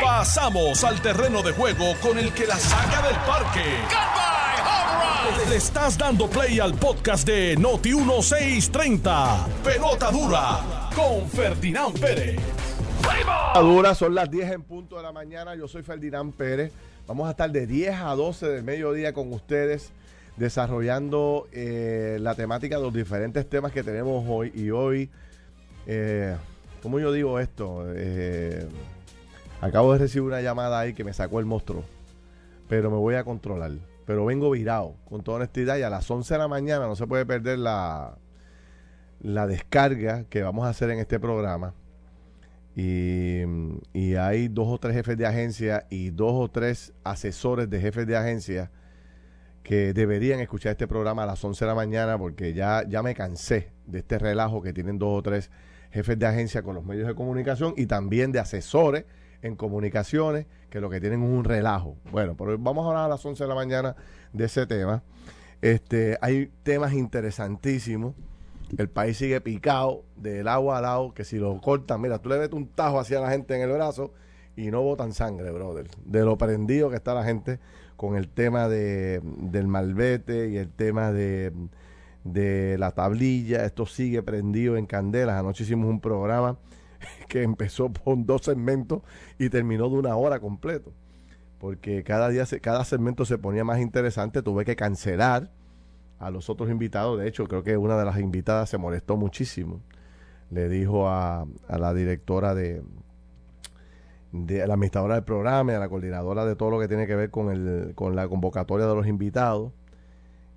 Pasamos al terreno de juego con el que la saca del parque. Le estás dando play al podcast de Noti 1630. Pelota dura con Ferdinand Pérez. Dura, son las 10 en punto de la mañana. Yo soy Ferdinand Pérez. Vamos a estar de 10 a 12 del mediodía con ustedes desarrollando eh, la temática de los diferentes temas que tenemos hoy. Y hoy, eh, ¿cómo yo digo esto? Eh, acabo de recibir una llamada ahí que me sacó el monstruo, pero me voy a controlar. Pero vengo virado, con toda honestidad, y a las 11 de la mañana no se puede perder la, la descarga que vamos a hacer en este programa. Y, y hay dos o tres jefes de agencia y dos o tres asesores de jefes de agencia que deberían escuchar este programa a las 11 de la mañana porque ya, ya me cansé de este relajo que tienen dos o tres jefes de agencia con los medios de comunicación y también de asesores en comunicaciones que lo que tienen es un relajo. Bueno, pero vamos a hablar a las 11 de la mañana de ese tema. Este, hay temas interesantísimos. El país sigue picado del agua al lado, que si lo cortan, mira, tú le metes un tajo hacia la gente en el brazo y no botan sangre, brother. De lo prendido que está la gente con el tema de, del malvete y el tema de, de la tablilla. Esto sigue prendido en candelas. Anoche hicimos un programa que empezó con dos segmentos y terminó de una hora completo. Porque cada día, cada segmento se ponía más interesante. Tuve que cancelar a los otros invitados. De hecho, creo que una de las invitadas se molestó muchísimo. Le dijo a, a la directora de, de la administradora del programa y a la coordinadora de todo lo que tiene que ver con, el, con la convocatoria de los invitados,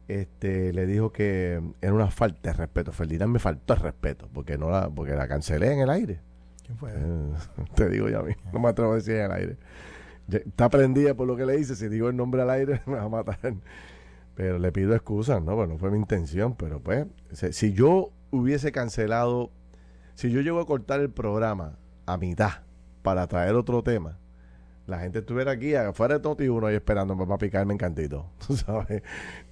este, le dijo que era una falta de respeto. Ferdinand me faltó el respeto porque no la, porque la cancelé en el aire. ¿Quién fue? Eh, te digo ya a mí, no me atrevo a decir en el aire. Está prendida por lo que le hice, si digo el nombre al aire me va a matar. Pero le pido excusas, ¿no? Bueno, no fue mi intención, pero pues, si yo hubiese cancelado, si yo llego a cortar el programa a mitad, para traer otro tema, la gente estuviera aquí afuera de Toti uno y esperando para picarme en cantito. Tú sabes,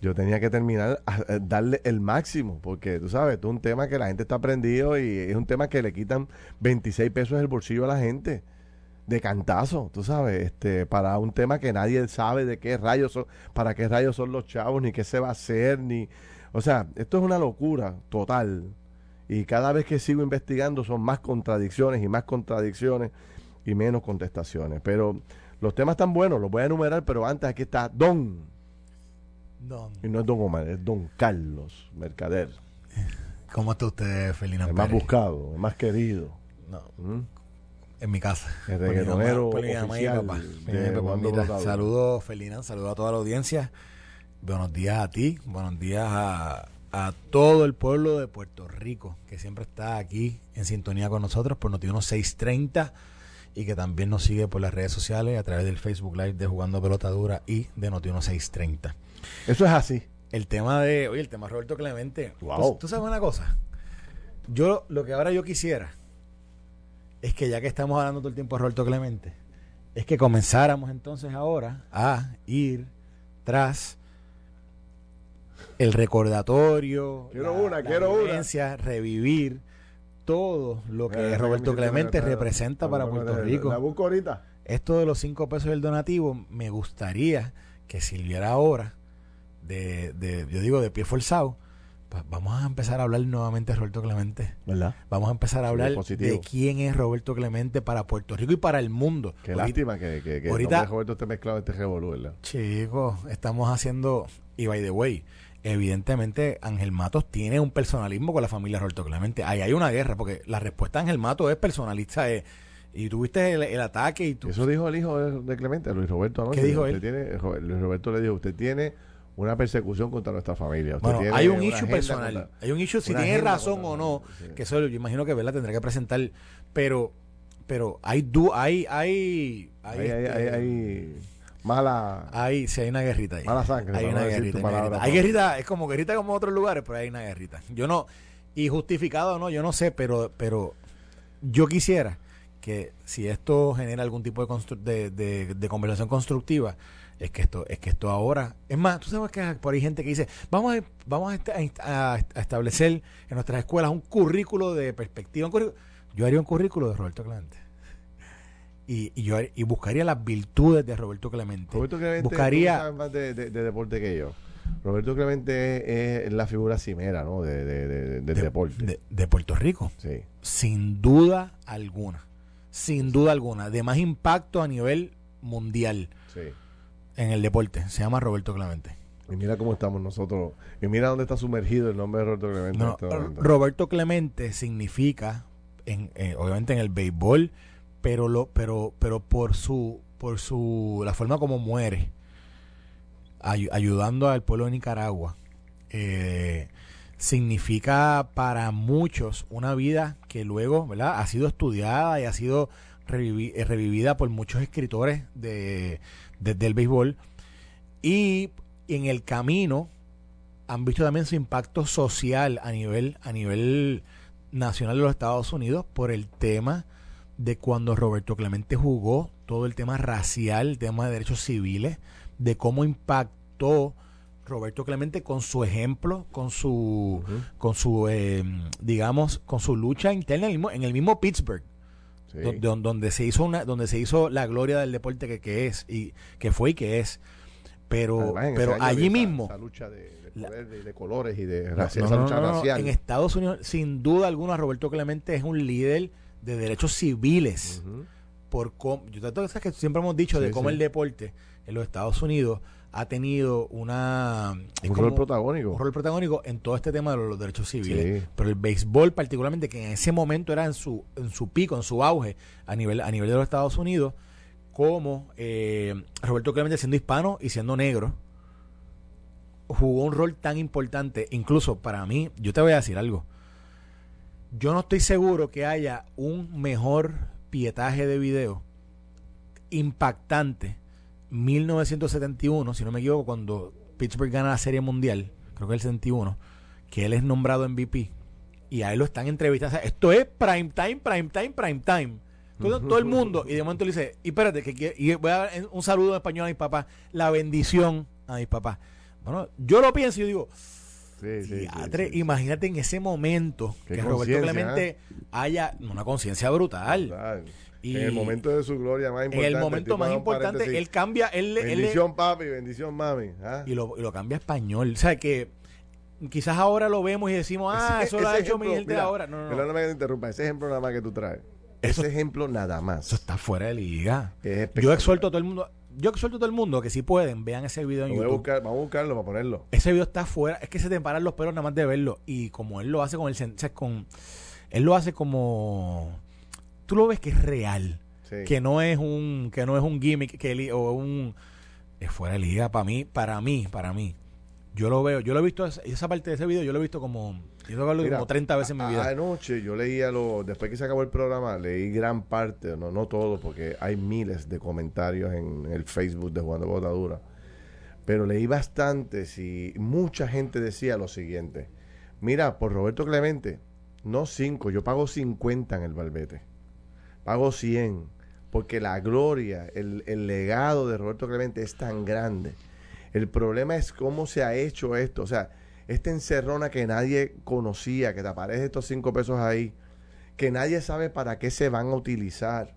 yo tenía que terminar, a, darle el máximo, porque tú sabes, es un tema que la gente está prendido y es un tema que le quitan 26 pesos del bolsillo a la gente. De cantazo, tú sabes, este, para un tema que nadie sabe de qué rayos son, para qué rayos son los chavos, ni qué se va a hacer, ni. O sea, esto es una locura total. Y cada vez que sigo investigando son más contradicciones y más contradicciones y menos contestaciones. Pero los temas están buenos, los voy a enumerar, pero antes aquí está Don. Don. Y no es Don Omar, es Don Carlos Mercader. ¿Cómo está usted, Felina? El más buscado, el más querido. No. ¿Mm? En mi casa. El reggaetonero oficial Saludos, Felina, saludos a toda la audiencia. Buenos días a ti, buenos días a, a todo el pueblo de Puerto Rico, que siempre está aquí en sintonía con nosotros por Noti 630 y que también nos sigue por las redes sociales a través del Facebook Live de Jugando Pelota Dura y de Noti 1630. Eso es así. El tema de, oye, el tema Roberto Clemente. Wow. ¿Tú, sabes una cosa? Yo, lo que ahora yo quisiera es que ya que estamos hablando todo el tiempo de Roberto Clemente, es que comenzáramos entonces ahora a ir tras el recordatorio, quiero una, quiero una. revivir todo lo que Roberto Clemente representa para Puerto Rico. La busco ahorita. Esto de los cinco pesos del donativo, me gustaría que sirviera ahora de, de yo digo, de pie forzado. Pues vamos a empezar a hablar nuevamente de Roberto Clemente. ¿Verdad? Vamos a empezar a hablar de, quién es Roberto Clemente para Puerto Rico y para el mundo. Qué lástima que, que, que ahorita, Roberto esté mezclado este revolú, ¿verdad? Chicos, estamos haciendo, y by the way, evidentemente Ángel Matos tiene un personalismo con la familia Roberto Clemente. Ahí hay una guerra, porque la respuesta de Ángel Matos es personalista. Eh, y tuviste el, ataque y tú... Eso dijo el hijo de, Clemente, Luis Roberto. ¿Qué dijo él? Luis Roberto le dijo, usted tiene una persecución contra nuestra familia. bueno, hay un issue personal. hay un issue, si tiene razón o no, que eso yo imagino que Vela tendrá que presentar, pero pero hay du hay hay hay, hay, hay, hay mala. Ahí, sí, hay una guerrita ahí. Mala sangre. Hay una guerrita. Hay, guerrita, es como guerrita como otros lugares, pero hay una guerrita. Yo no, y justificado o no, yo no sé, pero, pero yo quisiera que si esto genera algún tipo de, de, de, conversación constructiva, es que esto es que esto ahora es más tú sabes que por ahí gente que dice vamos a, vamos a, establecer en nuestras escuelas un currículo de perspectiva yo haría un currículo de Roberto Clemente y, y yo y buscaría las virtudes de Roberto Clemente. Roberto Clemente buscaría más de, de- de deporte que yo. Roberto Clemente es, es la figura cimera, ¿no? De, de- deporte. de- Puerto Rico, sí. sin duda alguna, sin duda alguna, de más impacto a nivel mundial Sí. en el deporte. Se llama Roberto Clemente. Y mira cómo estamos nosotros. Y mira dónde está sumergido el nombre de Roberto Clemente. en este. Roberto Clemente significa, en, eh, obviamente en el béisbol, pero lo, pero, pero por su, por su, la forma como muere, ay- ayudando al pueblo de Nicaragua, eh, significa para muchos una vida que luego, ¿verdad? Ha sido estudiada y ha sido eh, revivida por muchos escritores de, de- del béisbol y en el camino han visto también su impacto social a nivel a nivel nacional de los Estados Unidos por el tema de cuando Roberto Clemente jugó todo el tema racial, el tema de derechos civiles, de cómo impactó Roberto Clemente con su ejemplo, con su con su eh, digamos con su lucha interna en el mismo, en el mismo Pittsburgh Sí. do- do- donde se hizo una donde se hizo la gloria del deporte que, que es y que fue y que es pero Además, pero allí esa- mismo Esa lucha de, de La- poder, de, de colores y de no, esa lucha racial. en Estados Unidos sin duda alguna Roberto Clemente es un líder de derechos civiles por cómo yo trato de sabes que siempre hemos dicho de cómo sí. el deporte en los Estados Unidos ha tenido una Un como rol protagónico. un rol protagónico en todo este tema de los, los derechos civiles Sí. pero el béisbol particularmente que en ese momento era en su en su pico en su auge a nivel a nivel de los Estados Unidos como eh, Roberto Clemente siendo hispano y siendo negro jugó un rol tan importante incluso para mí yo te voy a decir algo yo no estoy seguro que haya un mejor pietaje de video impactante 1971 si no me equivoco cuando Pittsburgh gana la serie mundial creo que el 71 que él es nombrado MVP y a él lo están entrevistando. O sea, esto es prime time, prime time, prime time. Todo, todo el mundo. Y de momento le dice, y espérate, que, y voy a dar un saludo en español a mi papá. La bendición a mi papá. Bueno, yo lo pienso y yo digo, Sí, imagínate en ese momento que Roberto Clemente haya una conciencia brutal. Y en el momento de su gloria más En importante. el momento más importante, él cambia, él, bendición papi, bendición mami. ¿ah? y lo, y lo cambia a español. O sea, que quizás ahora lo vemos y decimos, ah, Ese- eso lo ha hecho mi ejemplo, gente mira, ahora. No, no, no. Perdóname que te interrumpa. Ese ejemplo nada más que tú traes. Eso- ese ejemplo nada más. Eso está fuera de liga. Es Yo exhorto a todo el mundo, yo exhorto a todo el mundo que si pueden, vean ese video en Lo voy a YouTube. buscar, vamos a buscarlo para ponerlo. Ese video está fuera, es que se te paran los pelos nada más de verlo. Y como él lo hace con el sen- o sea, con él lo hace como tú lo ves que es real, Sí. que no es un, que no es un gimmick que él- o un es fuera de liga para mí, para mí, para mí. Yo lo veo, yo lo he visto esa, esa parte de ese video, yo lo he visto como yo lo he visto Mira, como 30 veces en mi vida. Anoche yo leía lo, después que se acabó el programa, leí gran parte, no, no todo, porque hay miles de comentarios en el Facebook de Juan de Botadura. Pero leí bastantes y mucha gente decía lo siguiente. Mira, por Roberto Clemente, no 5, yo pago 50 en el Balbete. Pago 100. Porque la gloria, el, el legado de Roberto Clemente es tan grande. El problema es cómo se ha hecho esto. O sea, esta encerrona que nadie conocía, que te aparece estos cinco pesos ahí, que nadie sabe para qué se van a utilizar.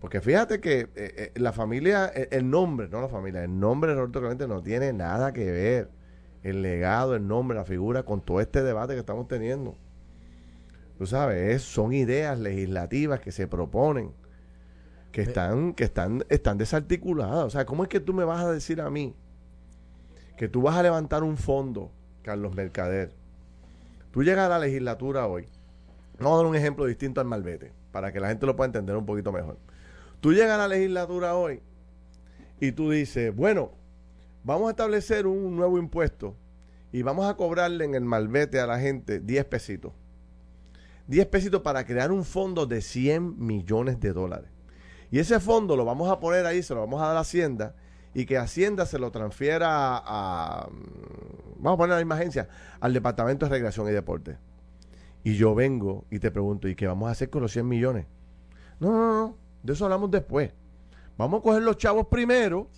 Porque fíjate que eh, eh, la familia, el, el nombre, no la familia, el nombre de Roberto Clemente no tiene nada que ver. El legado, el nombre, la figura, con todo este debate que estamos teniendo. Tú sabes, es- son ideas legislativas que se proponen, que están, que están, están desarticuladas. O sea, ¿cómo es que tú me vas a decir a mí que tú vas a levantar un fondo, Carlos Mercader? Tú llegas a la legislatura hoy. Vamos a dar un ejemplo distinto al malvete, para que la gente lo pueda entender un poquito mejor. Tú llegas a la legislatura hoy y tú dices, bueno, vamos a establecer un nuevo impuesto y vamos a cobrarle en el malvete a la gente 10 pesitos. 10 pesitos para crear un fondo de 100 millones de dólares. Y ese fondo lo vamos a poner ahí, se lo vamos a dar a Hacienda y que Hacienda se lo transfiera a, mm, vamos a poner la misma agencia, al Departamento de Recreación y Deporte. Y yo vengo y te pregunto, ¿y qué vamos a hacer con los 100 millones? No, no, no, de eso hablamos después. Vamos a coger los chavos primero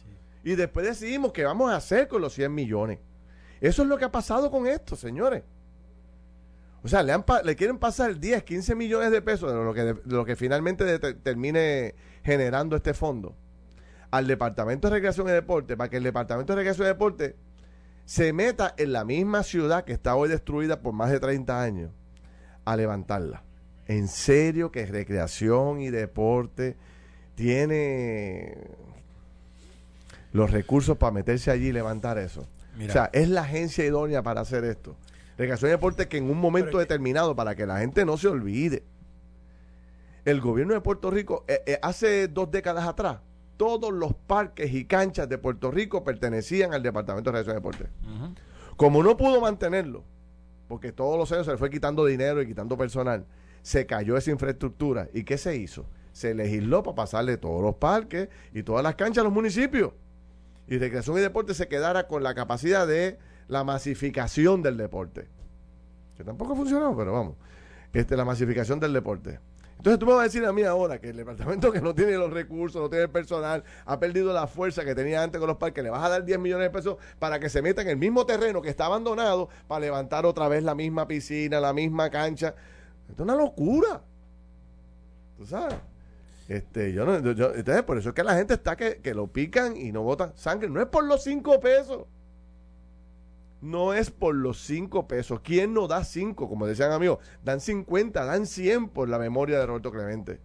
y después decidimos qué vamos a hacer con los 100 millones. Eso es lo que ha pasado con esto, señores. O sea, le, le quieren pasar 10, 15 millones de pesos de lo que, de lo que finalmente termine generando este fondo al Departamento de Recreación y Deporte para que el Departamento de Recreación y Deporte se meta en la misma ciudad que está hoy destruida por más de 30 años a levantarla. En serio que recreación y deporte tiene los recursos para meterse allí y levantar eso. O sea, es la agencia idónea para hacer esto. Recreación y deporte que en un momento determinado, para que la gente no se olvide, el gobierno de Puerto Rico, eh, eh, hace dos décadas atrás, todos los parques y canchas de Puerto Rico pertenecían al Departamento de Recreación y Deporte. Como no pudo mantenerlo, porque todos los años se le fue quitando dinero y quitando personal, se cayó esa infraestructura. ¿Y qué se hizo? Se legisló para pasarle todos los parques y todas las canchas a los municipios. Y Recreación y Deporte se quedara con la capacidad de la masificación del deporte. Que tampoco funcionó, pero vamos. Este, la masificación del deporte. Entonces tú me vas a decir a mí ahora que el departamento que no tiene los recursos, no tiene el personal, ha perdido la fuerza que tenía antes con los parques, le vas a dar 10 millones de pesos para que se meta en el mismo terreno que está abandonado para levantar otra vez la misma piscina, la misma cancha. Esto es una locura. ¿Tú sabes? Este, yo no, entonces por eso es que la gente está que, que lo pican y no votan sangre. No es por los 5 pesos no es por los 5 pesos. ¿Quién no da 5? Como decían amigos, dan 50, dan 100 por la memoria de Roberto Clemente.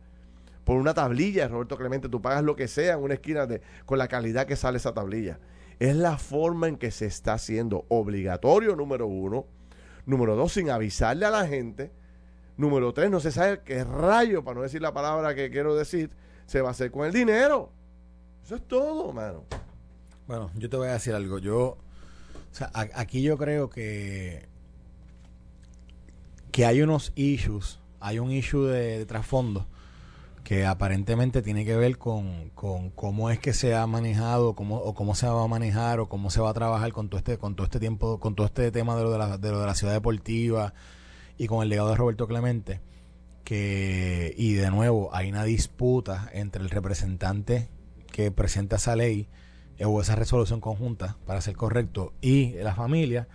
Por una tablilla de Roberto Clemente, tú pagas lo que sea en una esquina de, con la calidad que sale esa tablilla. Es la forma en que se está haciendo obligatorio, número uno. Número dos, sin avisarle a la gente. Número tres, no se sabe qué rayo, para no decir la palabra que quiero decir, se va a hacer con el dinero. Eso es todo, mano. Bueno, yo te voy a decir algo. Yo o sea, aquí yo creo que, que hay unos issues, hay un issue de, trasfondo que aparentemente tiene que ver con, cómo es que se ha manejado cómo, o cómo se va a manejar o cómo se va a trabajar con todo este con todo este tiempo con todo este tema de lo de la, de, lo de la ciudad deportiva y con el legado de Roberto Clemente que y de nuevo hay una disputa entre el representante que presenta esa ley o esa resolución conjunta, para ser correcto, y la familia,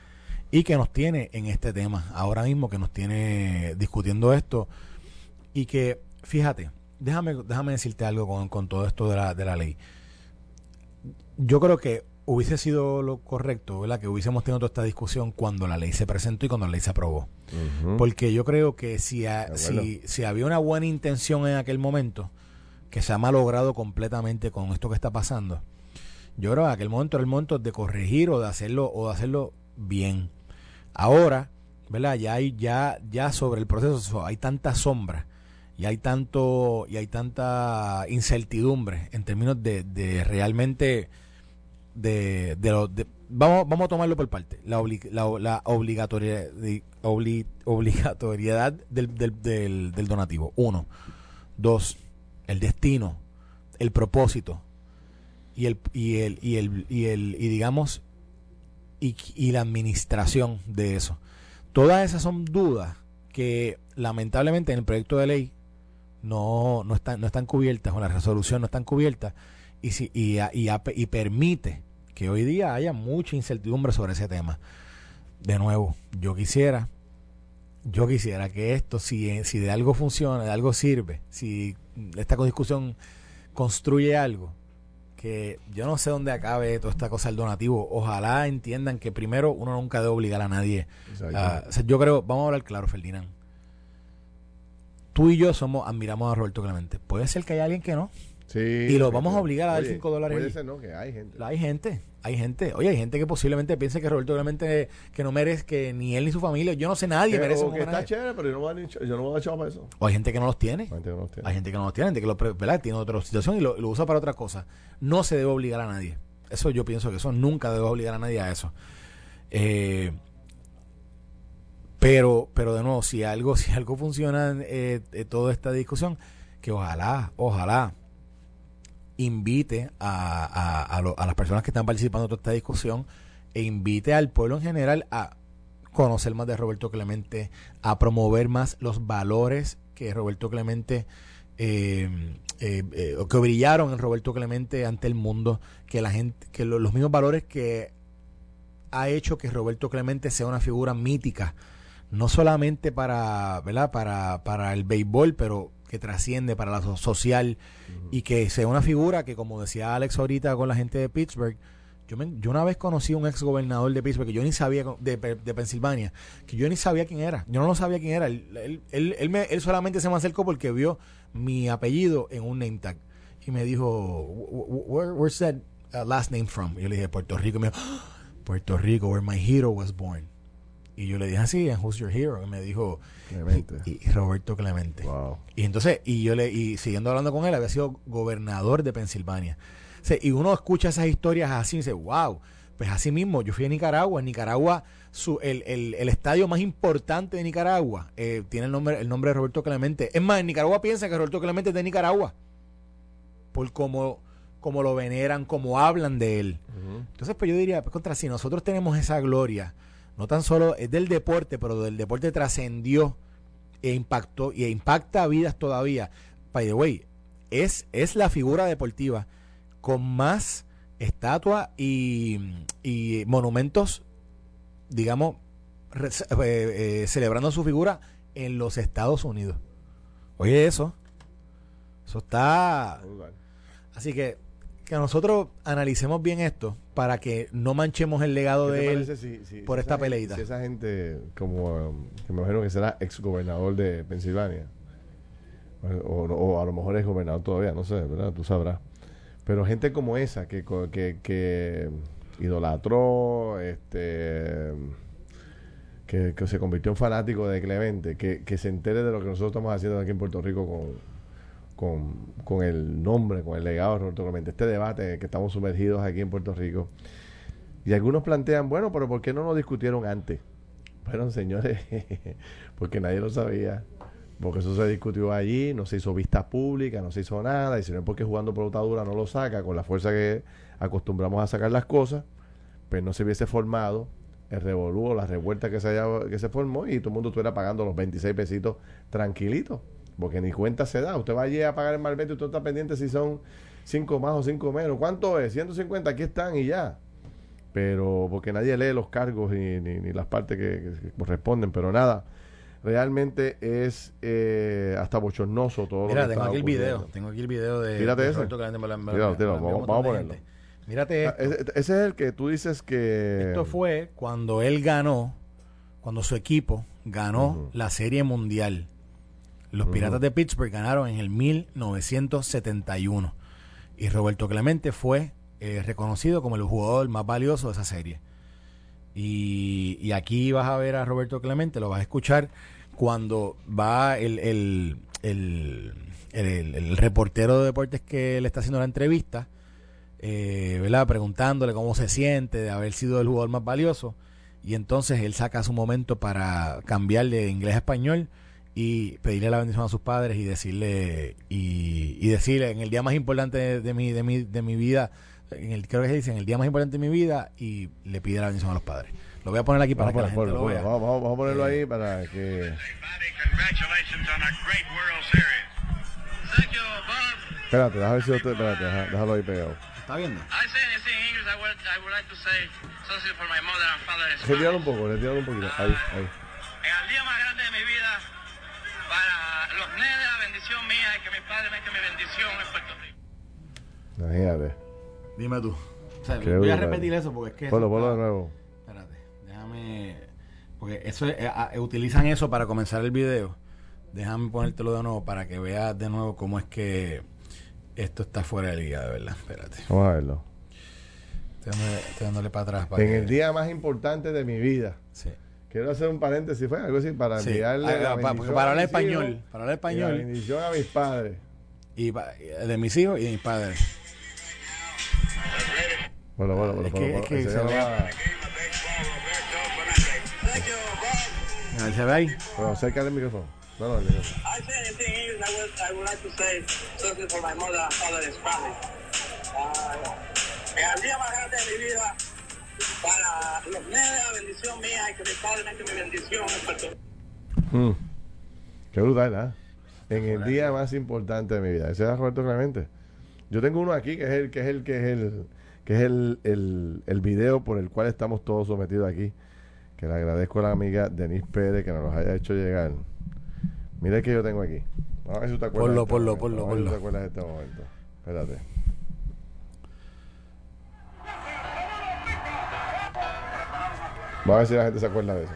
y que nos tiene en este tema, ahora mismo que nos tiene discutiendo esto, y que, fíjate, déjame, déjame decirte algo con, con todo esto de la, de la ley. Yo creo que hubiese sido lo correcto, ¿verdad? Que hubiésemos tenido toda esta discusión cuando la ley se presentó y cuando la ley se aprobó. Porque yo creo que si, si, si, había una buena intención en aquel momento, que se ha malogrado completamente con esto que está pasando, yo creo que aquel momento era el momento de corregir o de hacerlo o de hacerlo bien. Ahora, ¿verdad? Ya hay ya ya sobre el proceso hay tanta sombra y hay tanto y hay tanta incertidumbre en términos de, de realmente de, de, lo, de vamos vamos a tomarlo por parte la, la, obligatoriedad obligatoriedad del, del, del, del donativo uno dos el destino el propósito y el y el y el y el y digamos y, y la administración de eso. Todas esas son dudas que lamentablemente en el proyecto de ley no, no, están, no están cubiertas, o la resolución no están cubiertas, y, si, y, y, y, permite que hoy día haya mucha incertidumbre sobre ese tema. De nuevo, yo quisiera, yo quisiera que esto, si, si de algo funciona, de algo sirve, si esta discusión construye algo, que yo no sé dónde acabe toda esta cosa del donativo. Ojalá entiendan que primero uno nunca debe obligar a nadie. yo creo, vamos a hablar claro, Ferdinand. Tú y yo somos, admiramos a Roberto Clemente. Puede ser que haya alguien que no. Y lo vamos a obligar a dar 5 dólares. Puede ser, no, que hay gente. Hay gente hay gente, oye, hay gente que posiblemente piense que Roberto realmente que no merece, que ni él ni su familia, yo no sé, nadie merece un que está chévere, pero yo no voy a, yo no voy a para eso. O hay gente que no los tiene. Hay gente que no los tiene. Hay gente que no los tiene, gente que lo, ¿verdad? tiene otra situación y lo, usa para otra cosa. No se debe obligar a nadie. Eso yo pienso que eso nunca debe obligar a nadie a eso. Eh, pero, pero de nuevo, si algo, si algo funciona eh, toda esta discusión, que ojalá, ojalá invite a, a, las personas que están participando en toda esta discusión e invite al pueblo en general a conocer más de Roberto Clemente, a promover más los valores que Roberto Clemente, eh, eh, eh, que brillaron en Roberto Clemente ante el mundo, que la gente, que los mismos valores que ha hecho que Roberto Clemente sea una figura mítica no solamente para, ¿verdad? Para, para el béisbol, pero que trasciende para la social y que sea una figura que, como decía Alex ahorita con la gente de Pittsburgh, yo, yo una vez conocí a un ex gobernador de Pittsburgh que yo ni sabía, de, de, Pensilvania, que yo ni sabía quién era. Yo no lo sabía quién era. Él, él, él, me, él solamente se me acercó porque vio mi apellido en un name tag. Y me dijo, where's that uh, last name from? Y yo le dije, Puerto Rico. Y me dijo, ah, Puerto Rico, where my hero was born. Y yo le dije así, and who's your hero? Y me dijo, Clemente. Y, Roberto Clemente. Y entonces, y yo le, y siguiendo hablando con él, había sido gobernador de Pensilvania. y uno escucha esas historias así y dice, wow. Pues así mismo, yo fui a Nicaragua. En Nicaragua, su, el, el, el estadio más importante de Nicaragua eh, tiene el nombre, el nombre de Roberto Clemente. Es más, en Nicaragua piensa que Roberto Clemente es de Nicaragua. Por cómo, como lo veneran, como hablan de él. Entonces, pues yo diría, pues contra, si nosotros tenemos esa gloria, no tan solo es del deporte, pero del deporte trascendió e impactó y impacta vidas todavía. By the way, es, es la figura deportiva con más estatuas y, y monumentos, digamos, eh, eh, celebrando su figura en los Estados Unidos. Oye, eso. Eso está. Así que que nosotros analicemos bien esto para que no manchemos el legado de él por esta peleita. si esa gente, como que me imagino que será ex gobernador de Pensilvania, o, a lo mejor es gobernador todavía, no sé, ¿verdad? Tú sabrás. Pero gente como esa que, que, que idolatró, este, que, que, se convirtió en fanático de Clemente, que, que se entere de lo que nosotros estamos haciendo aquí en Puerto Rico con con, el nombre, con el legado de Roberto Clemente, este debate que estamos sumergidos aquí en Puerto Rico. Y algunos plantean, bueno, pero ¿por qué no lo discutieron antes? Bueno, señores, porque nadie lo sabía. Porque eso se discutió allí, no se hizo vista pública, no se hizo nada. Y si no es porque jugando pelotadura no lo saca con la fuerza que acostumbramos a sacar las cosas, pues no se hubiese formado el revolú la revuelta que se, haya, que se formó y todo el mundo estuviera pagando los 26 pesitos tranquilitos porque ni cuenta se da. Usted va allí a pagar el malvete y usted está pendiente si son 5 más o 5 menos. ¿Cuánto es? 150, aquí están y ya. Pero porque nadie lee los cargos ni, ni, las partes que, corresponden, pero nada. Realmente es eh, hasta bochornoso todo Mira, tengo aquí el video. Tengo aquí el video de. Mírate ese. vamos, a ponerlo. Mírate ah, ese, ese, es el que tú dices que. Esto fue cuando él ganó, cuando su equipo ganó la Serie Mundial. Los Piratas de Pittsburgh ganaron en el 1971 y Roberto Clemente fue eh, reconocido como el jugador más valioso de esa serie. Y, aquí vas a ver a Roberto Clemente, lo vas a escuchar cuando va el, el, el, reportero de deportes que le está haciendo la entrevista, eh, ¿verdad? preguntándole cómo se siente de haber sido el jugador más valioso. Y entonces él saca su momento para cambiarle de inglés a español y pedirle la bendición a sus padres y decirle y, y decirle en el día más importante de, mi de mi de mi vida en el creo que se dice en el día más importante de mi vida y le pide la bendición a los padres. Lo voy a poner aquí para que la gente lo vea. vamos, vamos, a ponerlo ahí para que espérate déjame ver si usted espérate déjalo ahí pegado. Está viendo retíralo un poco retíralo un poquito. Ahí ahí. En el día más grande de mi vida para los nenes, la bendición mía y que mi padre me que mi bendición en Puerto Rico. Imagínate. Dime tú. O sea, voy a repetir eso porque es que. Ponlo, ponlo de nuevo. Espérate, déjame. Porque eso es, eh, ah, utilizan eso para comenzar el video. Déjame ponértelo de nuevo para que veas de nuevo cómo es que esto está fuera de liga, de verdad. Espérate. Vamos a verlo. Estoy, dándole, para atrás. Para en el día más importante de mi vida. Sí. Quiero hacer un paréntesis, fue algo así para enviarle. Ah, la para, hablar español. Para hablar español. Y la bendición a mis padres. Y de mis hijos y de mis padres. Bueno, bueno, bueno. Es que, es que se, se, ve. ¿Se ve ahí? Bueno, cerca del micrófono. No, no, el micrófono. I would, I would like to say something for my mother and father in Spanish. Uh, en el día más grande de mi vida, para los la bendición mía y que mi padre me mi bendición en mm. Qué brutal, ¿eh? En el día más importante de mi vida. Ese es Roberto Clemente. Yo tengo uno aquí que es el que es el que es el que es el, el, el video por el cual estamos todos sometidos aquí, que le agradezco a la amiga Denise Pérez que nos los haya hecho llegar. Mira que yo tengo aquí. Vamos a ver si te acuerdas. Ponlo, este ponlo, ponlo, Vamos a ver si ponlo. te acuerdas de este momento. Espérate. Vamos a ver si la gente se acuerda de eso.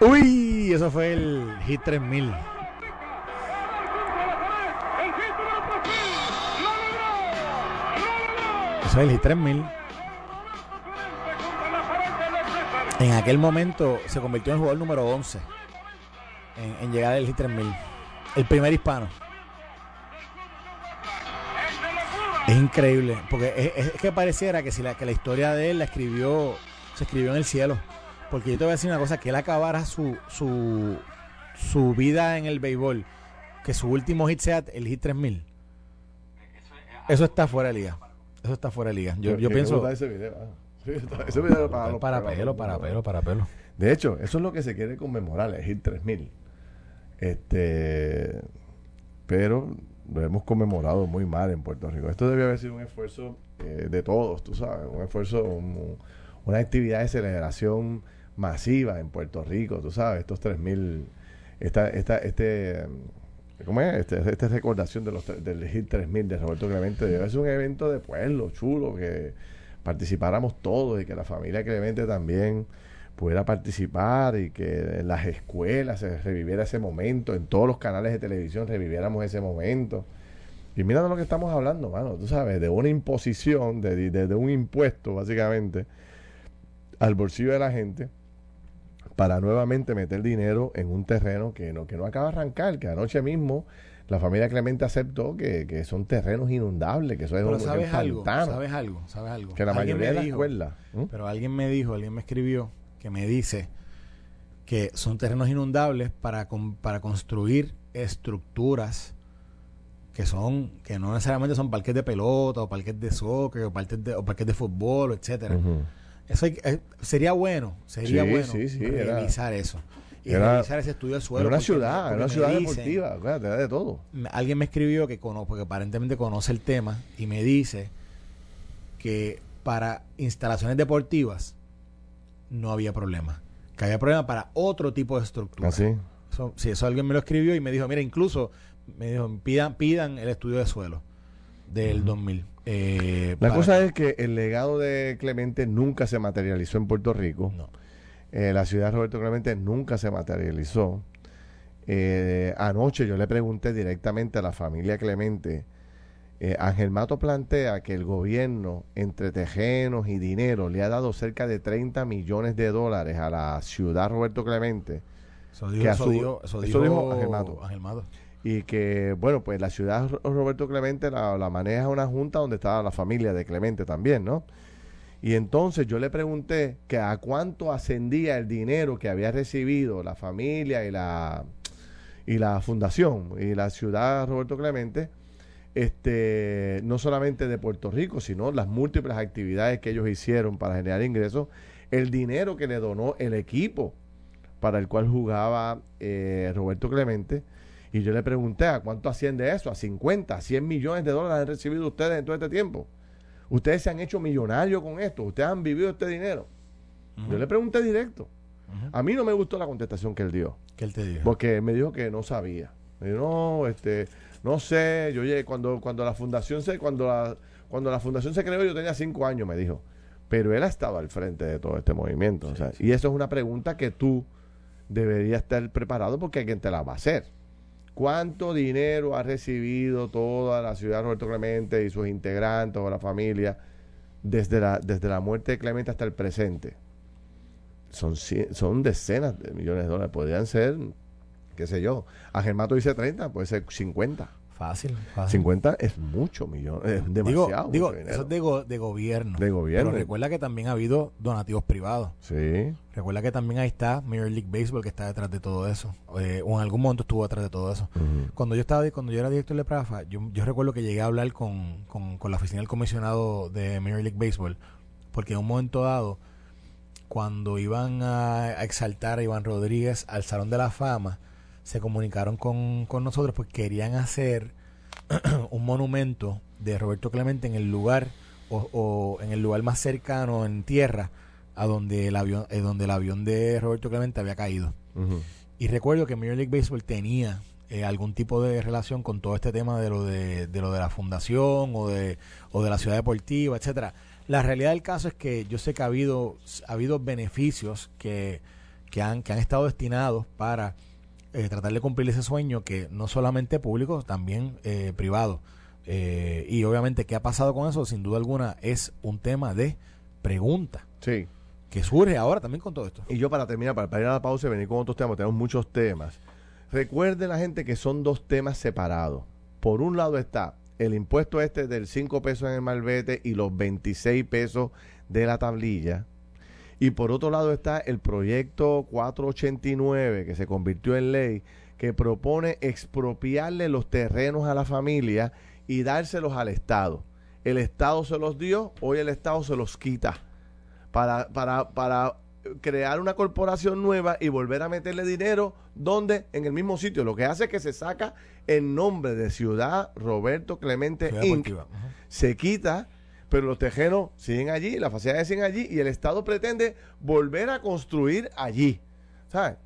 Uy, eso fue el Hit 3000. Eso es el Hit 3000. En aquel momento se convirtió en jugador número 11 en, en llegar al Hit 3000. El primer hispano. Es increíble, porque es, es que pareciera que si la, que la historia de él la escribió, se escribió en el cielo. Porque yo te voy a decir una cosa, que él acabara su, su, su vida en el béisbol, que su último hit sea el hit 3000. Eso está fuera de liga. Eso está fuera de liga. Yo, yo ¿Qué- qué pienso... ese video? Sí, está- ese video para, los- Para pelo, para pelo, para pelo. De hecho, eso es lo que se quiere conmemorar, el HIT 3000. Este, pero lo hemos conmemorado muy mal en Puerto Rico. Esto debe haber sido un esfuerzo eh, de todos, tú sabes, un esfuerzo, un- una actividad de celebración masiva en Puerto Rico, tú sabes, estos 3000, esta, esta, este, ¿cómo es? Este, esta recordación de los, del HIT 3000 de Roberto Clemente debe ser un evento de pueblo chulo, que participáramos todos y que la familia Clemente también pudiera participar y que en las escuelas se reviviera ese momento, en todos los canales de televisión reviviéramos ese momento. Y mira de lo que estamos hablando, mano, tú sabes, de una imposición, de, de- de un impuesto, básicamente, al bolsillo de la gente para nuevamente meter dinero en un terreno que no, que no acaba de arrancar, que anoche mismo la familia Clemente aceptó que, que son terrenos inundables, que eso es Pero un sabes es algo, pantano, sabes algo, sabes algo. que la mayoría de las escuelas... ¿Mm? Pero alguien me dijo, alguien me escribió que me dice que son terrenos inundables para, con- para construir estructuras que son que no necesariamente son parques de pelota o parques de soccer o parques de, o parques de fútbol, etcétera. Eso hay- eh, sería bueno, sería Sí, bueno sí, sí, era- revisar eso y era- revisar ese estudio del suelo. Era una porque ciudad, porque era una ciudad dicen- deportiva, acuérdate, era de todo. alguien me escribió que conoce, porque aparentemente conoce el tema y me dice que para instalaciones deportivas no había problema. Que había problema para otro tipo de estructura. Así. Eso, sí, eso alguien me lo escribió y me dijo, mira, incluso me dijo, pidan, pidan el estudio de suelo del 2000. eh, La para- cosa es que el legado de Clemente nunca se materializó en Puerto Rico. No. Eh, la ciudad de Roberto Clemente nunca se materializó. Eh, anoche yo le pregunté directamente a la familia Clemente. Eh, Ángel Mato plantea que el gobierno, entre tejenos y dinero, le ha dado cerca de 30 millones de dólares a la ciudad Roberto Clemente. Eso dijo, que eso su- dijo- eso dijo dijo Ángel Mato. Ángel Mato. Y que, bueno, pues la ciudad Ro- Roberto Clemente la, la maneja una junta donde estaba la familia de Clemente también, ¿no? Y entonces yo le pregunté que a cuánto ascendía el dinero que había recibido la familia y la, y la fundación y la ciudad Roberto Clemente, este, no solamente de Puerto Rico, sino las múltiples actividades que ellos hicieron para generar ingresos, el dinero que le donó el equipo para el cual jugaba eh, Roberto Clemente. Y yo le pregunté a cuánto asciende eso, a 50, 100 millones de dólares han recibido ustedes en todo este tiempo. Ustedes se han hecho millonarios con esto, ustedes han vivido este dinero. Yo le pregunté directo. A mí no me gustó la contestación que él dio. ¿Qué él te dijo? Porque me dijo que no sabía. Me dijo, no, este, no sé, yo llegué cuando, cuando la fundación se, cuando la, cuando la fundación se creó, yo tenía cinco años, me dijo. Pero él ha estado al frente de todo este movimiento. o sea, Y eso es una pregunta que tú deberías estar preparado porque alguien te la va a hacer. ¿Cuánto dinero ha recibido toda la ciudad de Roberto Clemente y sus integrantes o la familia desde la, desde la muerte de Clemente hasta el presente? Son, cien- son decenas de millones de dólares. Podrían ser, qué sé yo. Ángel Mato dice 30, puede ser 50. Fácil, fácil. 50 es mucho millón, es Digo, demasiado. digo dinero. eso es de, go- de gobierno. De gobierno. Pero recuerda que también ha habido donativos privados. Sí. Recuerda que también ahí está Major League Baseball que está detrás de todo eso. Eh, o en algún momento estuvo detrás de todo eso. Cuando yo estaba cuando yo era director de Prafa, yo, yo recuerdo que llegué a hablar con, con, con la oficina del comisionado de Major League Baseball, porque en un momento dado, cuando iban a, a exaltar a Iván Rodríguez al Salón de la Fama, se comunicaron con, con nosotros porque querían hacer un monumento de Roberto Clemente en el lugar o, o en el lugar más cercano en tierra a donde el avión, eh, donde el avión de Roberto Clemente había caído. Y recuerdo que Major League Baseball tenía eh, algún tipo de relación con todo este tema de lo de, de lo de la fundación o de, o de la ciudad deportiva, etcétera. La realidad del caso es que yo sé que ha habido, ha habido beneficios que, que, han, que han estado destinados para eh, tratar de cumplir ese sueño que no solamente público, también eh, privado. Eh, y obviamente, ¿qué ha pasado con eso? Sin duda alguna es un tema de pregunta Sí. que surge ahora también con todo esto. Y yo para terminar, para, para ir a la pausa y venir con otros temas, tenemos muchos temas. Recuerde la gente que son dos temas separados. Por un lado está el impuesto este del 5 pesos en el malvete y los 26 pesos de la tablilla. Y por otro lado está el proyecto 489 que se convirtió en ley que propone expropiarle los terrenos a la familia y dárselos al Estado. El Estado se los dio, hoy el Estado se los quita para, para, para crear una corporación nueva y volver a meterle dinero donde en el mismo sitio. Lo que hace es que se saca el nombre de Ciudad Roberto Clemente Ciudad Inc. Se quita, pero los terrenos siguen allí, las facilidades siguen allí y el Estado pretende volver a construir allí. ¿Sabes?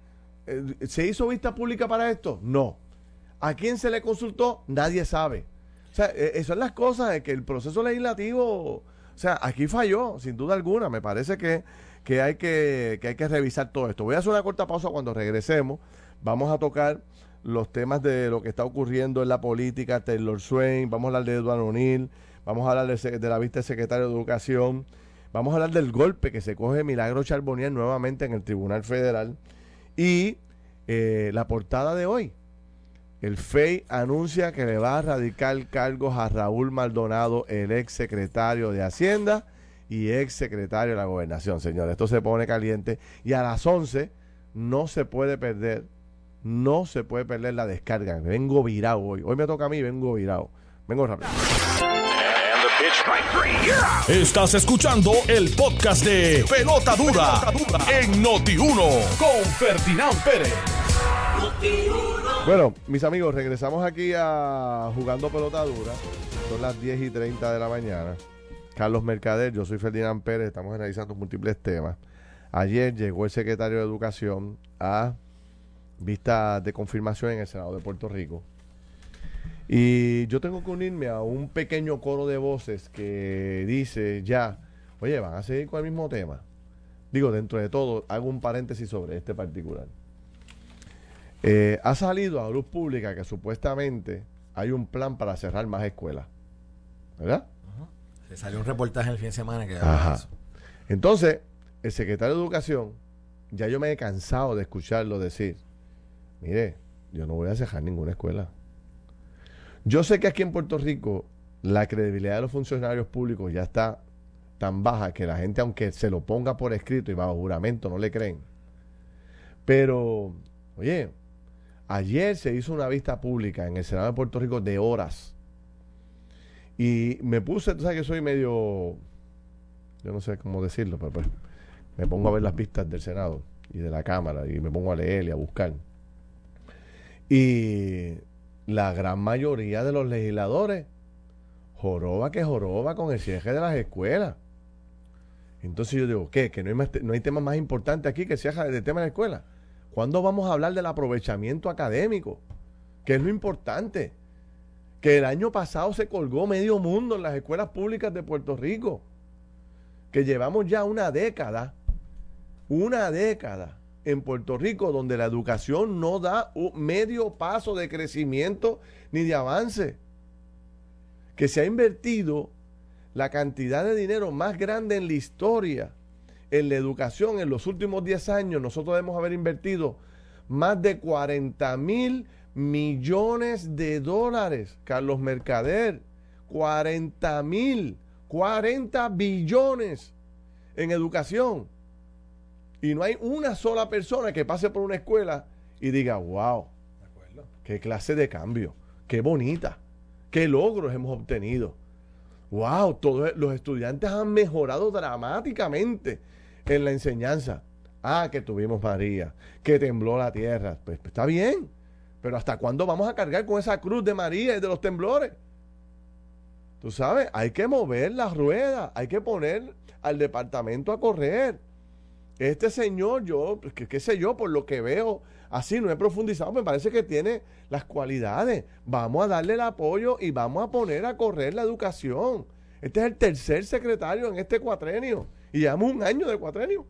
Eh, ¿Se hizo vista pública para esto? No. ¿A quién se le consultó? Nadie sabe. O sea, eh, esas son las cosas de que el proceso legislativo, o sea, aquí falló, sin duda alguna. Me parece que, que, hay que, que hay que revisar todo esto. Voy a hacer una corta pausa cuando regresemos. Vamos a tocar los temas de lo que está ocurriendo en la política, Taylor Swain, vamos a hablar de Eduardo O'Neill, vamos a hablar de, la vista del secretario de Educación, vamos a hablar del golpe que se coge Milagro Charbonier nuevamente en el Tribunal Federal y eh, la portada de hoy. El FEI anuncia que le va a radicar cargos a Raúl Maldonado, el ex secretario de Hacienda y ex secretario de la Gobernación, señores. Esto se pone caliente y a las 11 no se puede perder, no se puede perder la descarga. Vengo virado hoy. Hoy me toca a mí, vengo virado. Vengo rápido. Estás escuchando el podcast de Pelota Dura, en Noti1 con Ferdinand Pérez. Bueno, mis amigos, regresamos aquí a Jugando Pelota Dura. Son las 10 y 30 de la mañana. Carlos Mercader, yo soy Ferdinand Pérez, estamos analizando múltiples temas. Ayer llegó el secretario de Educación a vista de confirmación en el Senado de Puerto Rico. Y yo tengo que unirme a un pequeño coro de voces que dice ya, oye, van a seguir con el mismo tema. Digo, dentro de todo, hago un paréntesis sobre este particular. Eh, ha salido a luz pública que supuestamente hay un plan para cerrar más escuelas. ¿Verdad? Se salió un reportaje el fin de semana que Ajá. Entonces, el secretario de Educación, ya yo me he cansado de escucharlo decir, mire, yo no voy a cerrar ninguna escuela. Yo sé que aquí en Puerto Rico la credibilidad de los funcionarios públicos ya está tan baja que la gente, aunque se lo ponga por escrito y bajo juramento, no le creen. Pero, oye, ayer se hizo una vista pública en el Senado de Puerto Rico de horas. Y me puse, tú sabes que soy medio, yo no sé cómo decirlo, pero pues me pongo a ver las vistas del Senado y de la Cámara y me pongo a leer y a buscar. Y la gran mayoría de los legisladores joroba que joroba con el cierre de las escuelas. Entonces yo digo, ¿qué? ¿Que no hay, no hay tema más importante aquí que el cierre del tema de la escuela? ¿Cuándo vamos a hablar del aprovechamiento académico? Que es lo importante. Que el año pasado se colgó medio mundo en las escuelas públicas de Puerto Rico. Que llevamos ya una década, una década en Puerto Rico donde la educación no da un medio paso de crecimiento ni de avance. Que se ha invertido la cantidad de dinero más grande en la historia en la educación en los últimos 10 años. Nosotros debemos haber invertido más de 40 mil millones de dólares, Carlos Mercader. 40 mil, 40 billones en educación. Y no hay una sola persona que pase por una escuela y diga, wow, qué clase de cambio, qué bonita, qué logros hemos obtenido. Wow, todos los estudiantes han mejorado dramáticamente en la enseñanza. Ah, que tuvimos María, que tembló la tierra. Pues, pues está bien, pero ¿hasta cuándo vamos a cargar con esa cruz de María y de los temblores? Tú sabes, hay que mover la rueda, hay que poner al departamento a correr. Este señor, yo, qué, qué sé yo, por lo que veo, así no he profundizado, me parece que tiene las cualidades. Vamos a darle el apoyo y vamos a poner a correr la educación. Este es el tercer secretario en este cuatrenio y llevamos un año de cuatrenio.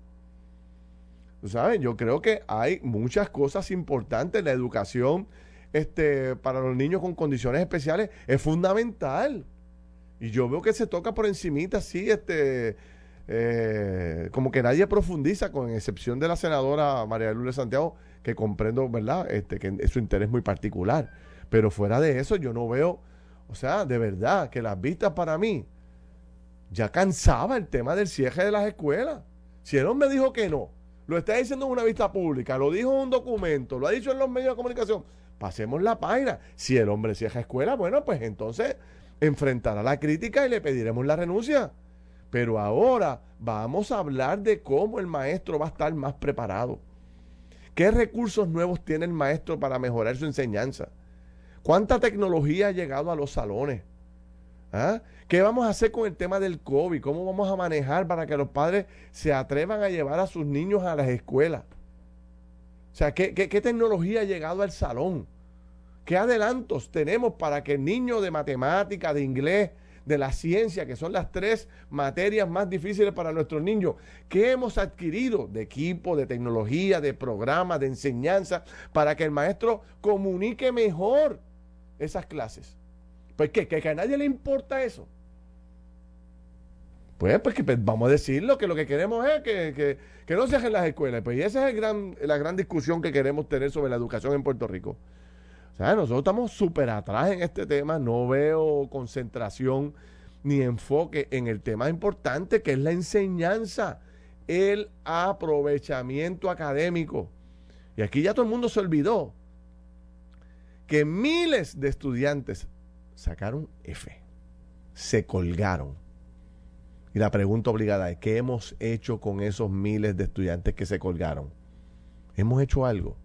¿Tú sabes? Yo creo que hay muchas cosas importantes. La educación este, para los niños con condiciones especiales es fundamental. Y yo veo que se toca por encimita, así, este, eh, como que nadie profundiza, con excepción de la senadora María Lourdes Santiago, que comprendo, ¿verdad?, este, que su interés muy particular. Pero fuera de eso, yo no veo, o sea, de verdad, que las vistas para mí, ya cansaba el tema del cierre de las escuelas. Si el hombre dijo que no, lo está diciendo en una vista pública, lo dijo en un documento, lo ha dicho en los medios de comunicación, pasemos la página. Si el hombre cierra escuela, bueno, pues entonces enfrentará la crítica y le pediremos la renuncia. Pero ahora vamos a hablar de cómo el maestro va a estar más preparado. ¿Qué recursos nuevos tiene el maestro para mejorar su enseñanza? ¿Cuánta tecnología ha llegado a los salones? ¿Ah? ¿Qué vamos a hacer con el tema del COVID? ¿Cómo vamos a manejar para que los padres se atrevan a llevar a sus niños a las escuelas? O sea, ¿qué, qué tecnología ha llegado al salón? ¿Qué adelantos tenemos para que el niño de matemática, de inglés, de la ciencia, que son las tres materias más difíciles para nuestros niños, ¿qué hemos adquirido de equipo, de tecnología, de programas, de enseñanza, para que el maestro comunique mejor esas clases? Pues que, que, a nadie le importa eso. Pues, pues que pues, vamos a decirlo, que lo que queremos es que, que no se hagan las escuelas. Pues y esa es el gran, la gran discusión que queremos tener sobre la educación en Puerto Rico. Nosotros estamos súper atrás en este tema, no veo concentración ni enfoque en el tema importante que es la enseñanza, el aprovechamiento académico. Y aquí ya todo el mundo se olvidó que miles de estudiantes sacaron F, se colgaron. Y la pregunta obligada es, ¿qué hemos hecho con esos miles de estudiantes que se colgaron? ¿Hemos hecho algo?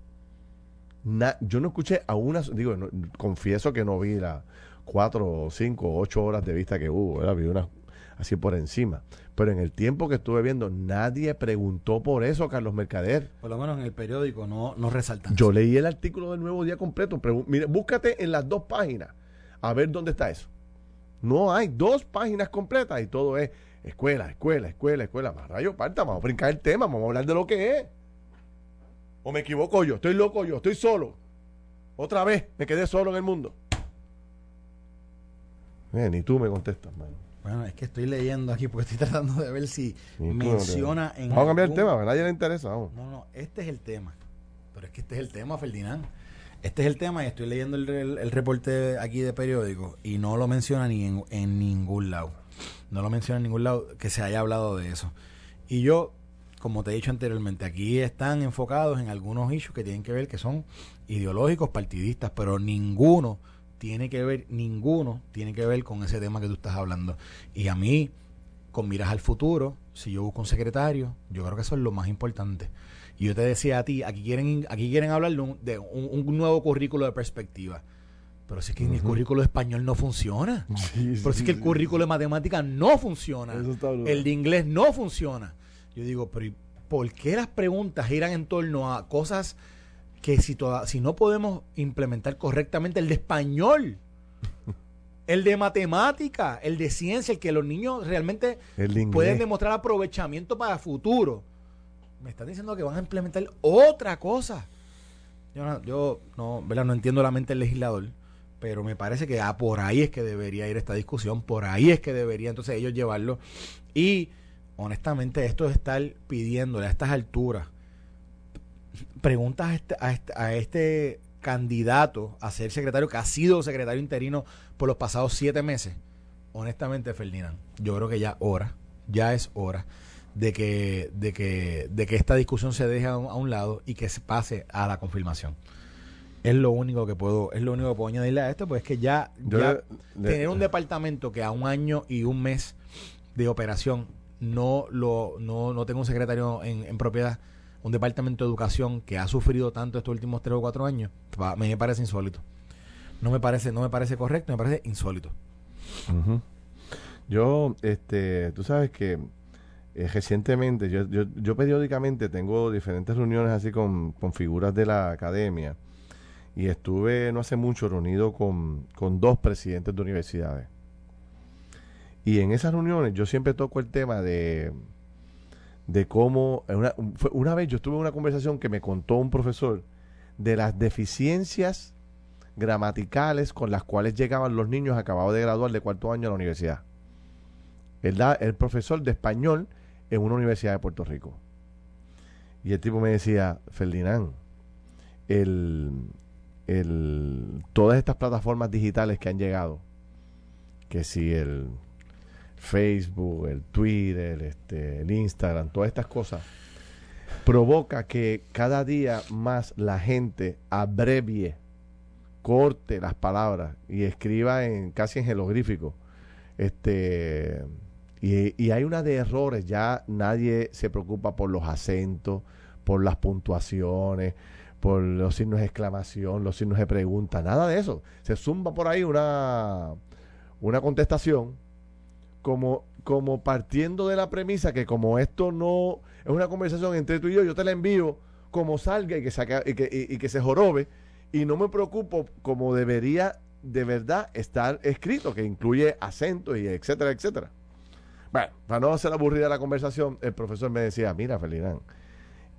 Yo no escuché a una, digo, confieso que no vi las cuatro, cinco, ocho horas de vista que hubo, ¿verdad? vi una así por encima. Pero en el tiempo que estuve viendo, nadie preguntó por eso, Carlos Mercader. Por lo menos en el periódico no, no resaltan. Yo leí el artículo del Nuevo Día completo. mire, búscate en las dos páginas a ver dónde está eso. No hay dos páginas completas y todo es escuela, escuela, escuela, escuela. Más rayo, parta, vamos a brincar el tema, vamos a hablar de lo que es. ¿O me equivoco yo? ¿Estoy loco yo? ¿Estoy solo? Otra vez me quedé solo en el mundo. Eh, ni tú me contestas, mano. Bueno, es que estoy leyendo aquí porque estoy tratando de ver si menciona en. Vamos a cambiar el tema, a nadie le interesa. No, no, este es el tema. Pero es que este es el tema, Ferdinand. Este es el tema y estoy leyendo el, reporte aquí de periódico y no lo menciona ni en, en ningún lado. No lo menciona en ningún lado que se haya hablado de eso. Y yo como te he dicho anteriormente, aquí están enfocados en algunos issues que tienen que ver que son ideológicos, partidistas, pero ninguno tiene que ver, ninguno tiene que ver con ese tema que tú estás hablando. Y a mí, con miras al futuro, si yo busco un secretario, yo creo que eso es lo más importante. Y yo te decía a ti, aquí quieren, aquí quieren hablar de un, nuevo currículo de perspectiva. Pero si es que el currículo de español no funciona. pero si es que el currículo de matemática no funciona. el de inglés no funciona. Yo digo, pero ¿por qué las preguntas giran en torno a cosas que si, si no podemos implementar correctamente el de español, el de matemática, el de ciencia, el que los niños realmente pueden demostrar aprovechamiento para el futuro? Me están diciendo que van a implementar otra cosa. Yo no, yo no, ¿verdad? no entiendo la mente del legislador, pero me parece que ah, por ahí es que debería ir esta discusión, por ahí es que debería entonces ellos llevarlo. Y honestamente, esto de estar pidiéndole a estas alturas preguntas a este, este, a este, candidato a ser secretario, que ha sido secretario interino por los pasados siete meses, honestamente, Ferdinand, yo creo que ya hora, ya es hora de que, de que, de que esta discusión se deje a un, lado y que se pase a la confirmación. Es lo único que puedo, es lo único que puedo añadirle a esto, pues es que ya, tener un departamento que a un año y un mes de operación no, lo, no, no tengo un secretario en, propiedad, un departamento de educación que ha sufrido tanto estos últimos tres o cuatro años, me parece insólito. No me parece, no me parece correcto, me parece insólito. Yo, este, tú sabes que eh, recientemente, yo, yo, yo periódicamente tengo diferentes reuniones así con, con figuras de la academia y estuve no hace mucho reunido con, con dos presidentes de universidades. Y en esas reuniones yo siempre toco el tema de, de cómo, una, una vez yo estuve en una conversación que me contó un profesor de las deficiencias gramaticales con las cuales llegaban los niños acabados de graduar de cuarto año a la universidad. Él da el profesor de español en una universidad de Puerto Rico. Y el tipo me decía, Ferdinand, el, el, todas estas plataformas digitales que han llegado, que si el Facebook, el Twitter, este, el Instagram, todas estas cosas, provoca que cada día más la gente abrevie, corte las palabras y escriba en casi en jeroglífico. Este y, y hay una de errores, ya nadie se preocupa por los acentos, por las puntuaciones, por los signos de exclamación, los signos de pregunta, nada de eso. Se zumba por ahí una, una contestación como, como partiendo de la premisa que como esto no es una conversación entre tú y yo, yo te la envío como salga y que, saca, y que, y- y que se jorobe y no me preocupo como debería de verdad estar escrito, que incluye acentos y etcétera, etcétera. Bueno, para no hacer aburrida la conversación, el profesor me decía, mira, Felirán,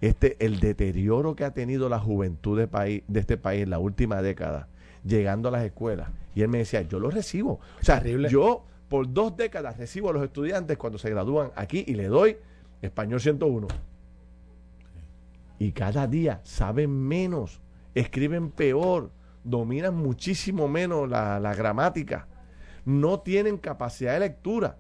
este, el deterioro que ha tenido la juventud de, país, de este país en la última década, llegando a las escuelas, y él me decía, yo lo recibo. O sea, Terrible. yo por dos décadas recibo a los estudiantes cuando se gradúan aquí y le doy español 101. Y cada día saben menos, escriben peor, dominan muchísimo menos la, la gramática, no tienen capacidad de lectura.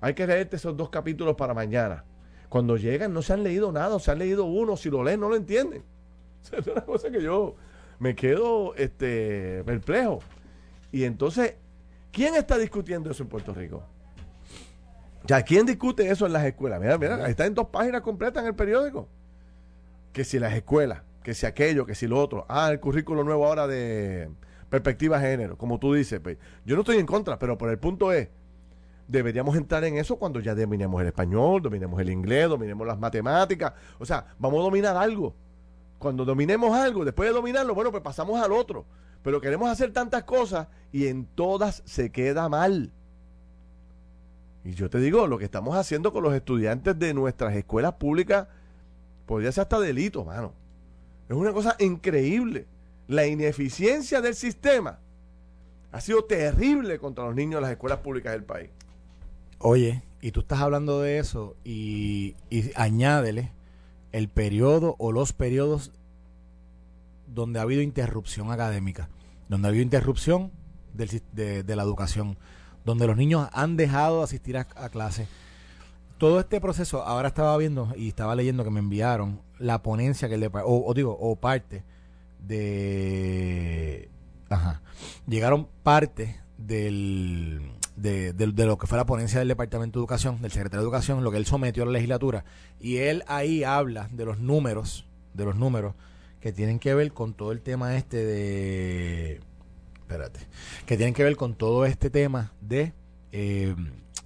Hay que leerte esos dos capítulos para mañana. Cuando llegan no se han leído nada, o se han leído uno, si lo leen no lo entienden. Es una cosa que yo me quedo este, perplejo. Y entonces, ¿quién está discutiendo eso en Puerto Rico? Ya, ¿quién discute eso en las escuelas? Mira, mira, está en dos páginas completas en el periódico. Que si las escuelas, que si aquello, que si lo otro. Ah, el currículo nuevo ahora de perspectiva género, como tú dices. pues, yo no estoy en contra, pero por el punto es, deberíamos entrar en eso cuando ya dominemos el español, dominemos el inglés, dominemos las matemáticas. O sea, vamos a dominar algo. Cuando dominemos algo, después de dominarlo, bueno, pues pasamos al otro. Pero queremos hacer tantas cosas y en todas se queda mal. Y yo te digo, lo que estamos haciendo con los estudiantes de nuestras escuelas públicas podría ser hasta delito, mano. Es una cosa increíble. La ineficiencia del sistema ha sido terrible contra los niños de las escuelas públicas del país. Oye, y tú estás hablando de eso y, y añádele el periodo o los periodos donde ha habido interrupción académica, donde ha habido interrupción de, la educación, donde los niños han dejado de asistir a, a clase. Todo este proceso, ahora estaba viendo y estaba leyendo que me enviaron la ponencia que le o, o digo, o parte de ajá, llegaron parte del de, de- de lo que fue la ponencia del Departamento de Educación, del Secretario de Educación, lo que él sometió a la legislatura. Y él ahí habla de los números, de los números que tienen que ver con todo el tema este de... Espérate. Que tienen que ver con todo este tema de eh,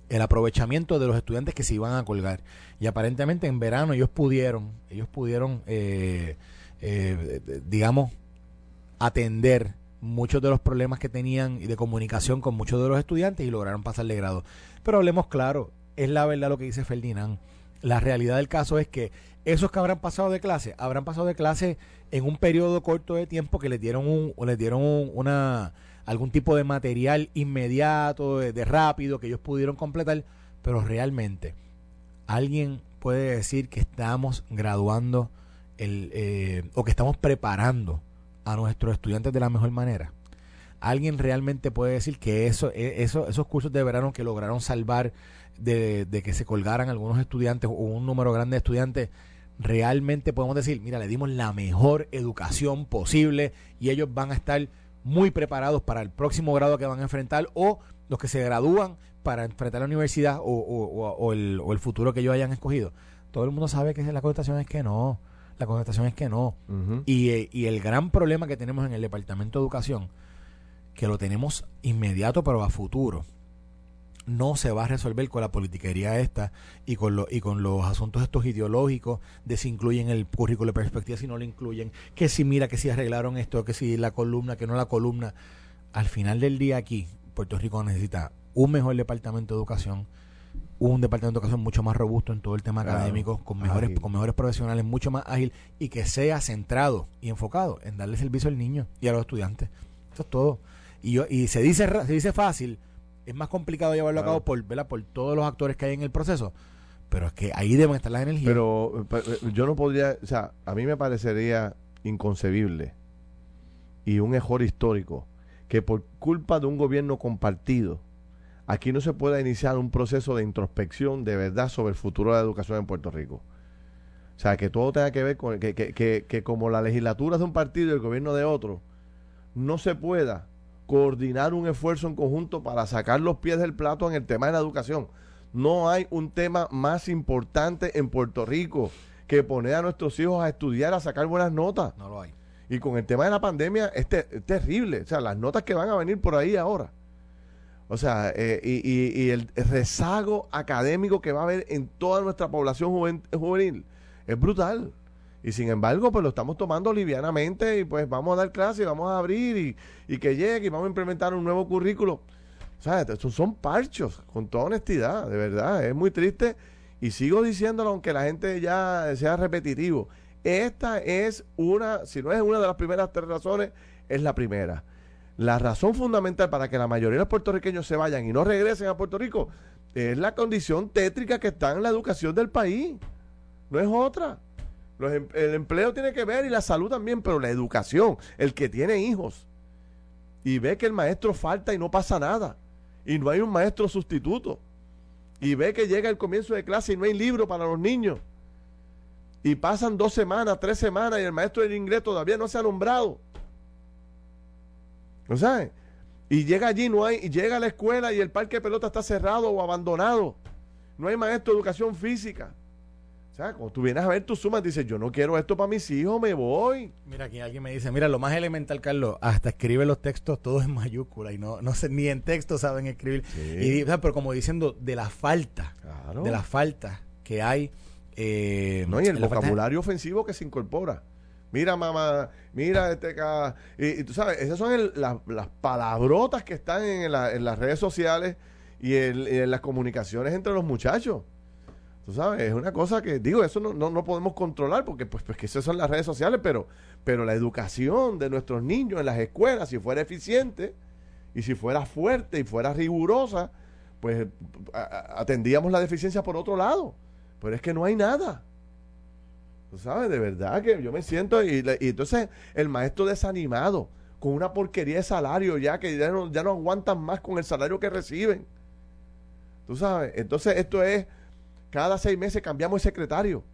el aprovechamiento de los estudiantes que se iban a colgar. Y aparentemente en verano ellos pudieron, ellos pudieron, eh, eh, digamos, atender muchos de los problemas que tenían y de comunicación con muchos de los estudiantes y lograron pasar de grado. Pero hablemos claro, es la verdad lo que dice Ferdinand. La realidad del caso es que esos que habrán pasado de clase, habrán pasado de clase en un periodo corto de tiempo que les dieron un, o les dieron un- una algún tipo de material inmediato, de, de rápido que ellos pudieron completar, pero realmente alguien puede decir que estamos graduando el, eh, o que estamos preparando a nuestros estudiantes de la mejor manera. Alguien realmente puede decir que eso, e- eso, esos cursos de verano que lograron salvar de, de que se colgaran algunos estudiantes o un número grande de estudiantes, realmente podemos decir, mira, le dimos la mejor educación posible y ellos van a estar muy preparados para el próximo grado que van a enfrentar o los que se gradúan para enfrentar la universidad o, o- o- el, o el futuro que ellos hayan escogido. Todo el mundo sabe que la contestación es que no. La contestación es que no. Y, eh, y el gran problema que tenemos en el Departamento de Educación, que lo tenemos inmediato pero a futuro, no se va a resolver con la politiquería esta y con, lo, y con los asuntos estos ideológicos de si incluyen el currículo de perspectiva, si no lo incluyen, que si mira, que si arreglaron esto, que si la columna, que no la columna. Al final del día aquí, Puerto Rico necesita un mejor departamento de educación, un departamento de educación mucho más robusto en todo el tema académico, con mejores, con mejores profesionales, mucho más ágil y que sea centrado y enfocado en darle servicio al niño y a los estudiantes. Eso es todo. Y, yo, y se dice se dice fácil, es más complicado llevarlo a cabo por, por todos los actores que hay en el proceso. Pero es que ahí deben estar las energías. Pero, eh, yo no podría, o sea, a mí me parecería inconcebible y un error histórico que por culpa de un gobierno compartido, aquí no se pueda iniciar un proceso de introspección de verdad sobre el futuro de la educación en Puerto Rico. O sea, que todo tenga que ver con que, que, que, que como la legislatura es de un partido y el gobierno de otro, no se pueda coordinar un esfuerzo en conjunto para sacar los pies del plato en el tema de la educación. No hay un tema más importante en Puerto Rico que poner a nuestros hijos a estudiar, a sacar buenas notas. No lo hay. Y con el tema de la pandemia es, terrible. O sea, las notas que van a venir por ahí ahora. O sea, eh, y, el rezago académico que va a haber en toda nuestra población juvenil es brutal. Y sin embargo, pues lo estamos tomando livianamente y pues vamos a dar clase y vamos a abrir y, que llegue y vamos a implementar un nuevo currículo. O sea, son parchos, con toda honestidad, de verdad. Es muy triste y sigo diciéndolo aunque la gente ya sea repetitivo. Esta es una, si no es una de las primeras tres razones, es la primera. La razón fundamental para que la mayoría de los puertorriqueños se vayan y no regresen a Puerto Rico es la condición tétrica que está en la educación del país. No es otra. Em, el empleo tiene que ver y la salud también, pero la educación, el que tiene hijos y ve que el maestro falta y no pasa nada, y no hay un maestro sustituto, y ve que llega el comienzo de clase y no hay libro para los niños, y pasan dos semanas, tres semanas y el maestro del inglés todavía no se ha nombrado. ¿No sabes? Y llega allí, no hay, y llega a la escuela y el parque de pelota está cerrado o abandonado. No hay maestro de educación física sea, cuando tú vienes a ver tus sumas, dices, yo no quiero esto para mis hijos, me voy. Mira, aquí alguien me dice, mira, lo más elemental, Carlos, hasta escribe los textos todos en mayúscula y no, no sé, ni en texto saben escribir. Y, pero como diciendo, de la falta, de la falta que hay. Eh, no, y el vocabulario ofensivo que se incorpora. Mira, mamá, mira este acá. Y, tú sabes, esas son las palabrotas que están en, las redes sociales y en las comunicaciones entre los muchachos. Tú sabes, es una cosa que, digo, eso no, no, podemos controlar porque pues, pues que esas son las redes sociales, pero, pero la educación de nuestros niños en las escuelas, si fuera eficiente y si fuera fuerte y fuera rigurosa, pues atendíamos la deficiencia por otro lado. Pero es que no hay nada. Tú sabes, de verdad que yo me siento y, y entonces el maestro desanimado con una porquería de salario ya que ya no, ya no aguantan más con el salario que reciben. Tú sabes, entonces esto es cada seis meses cambiamos el secretario.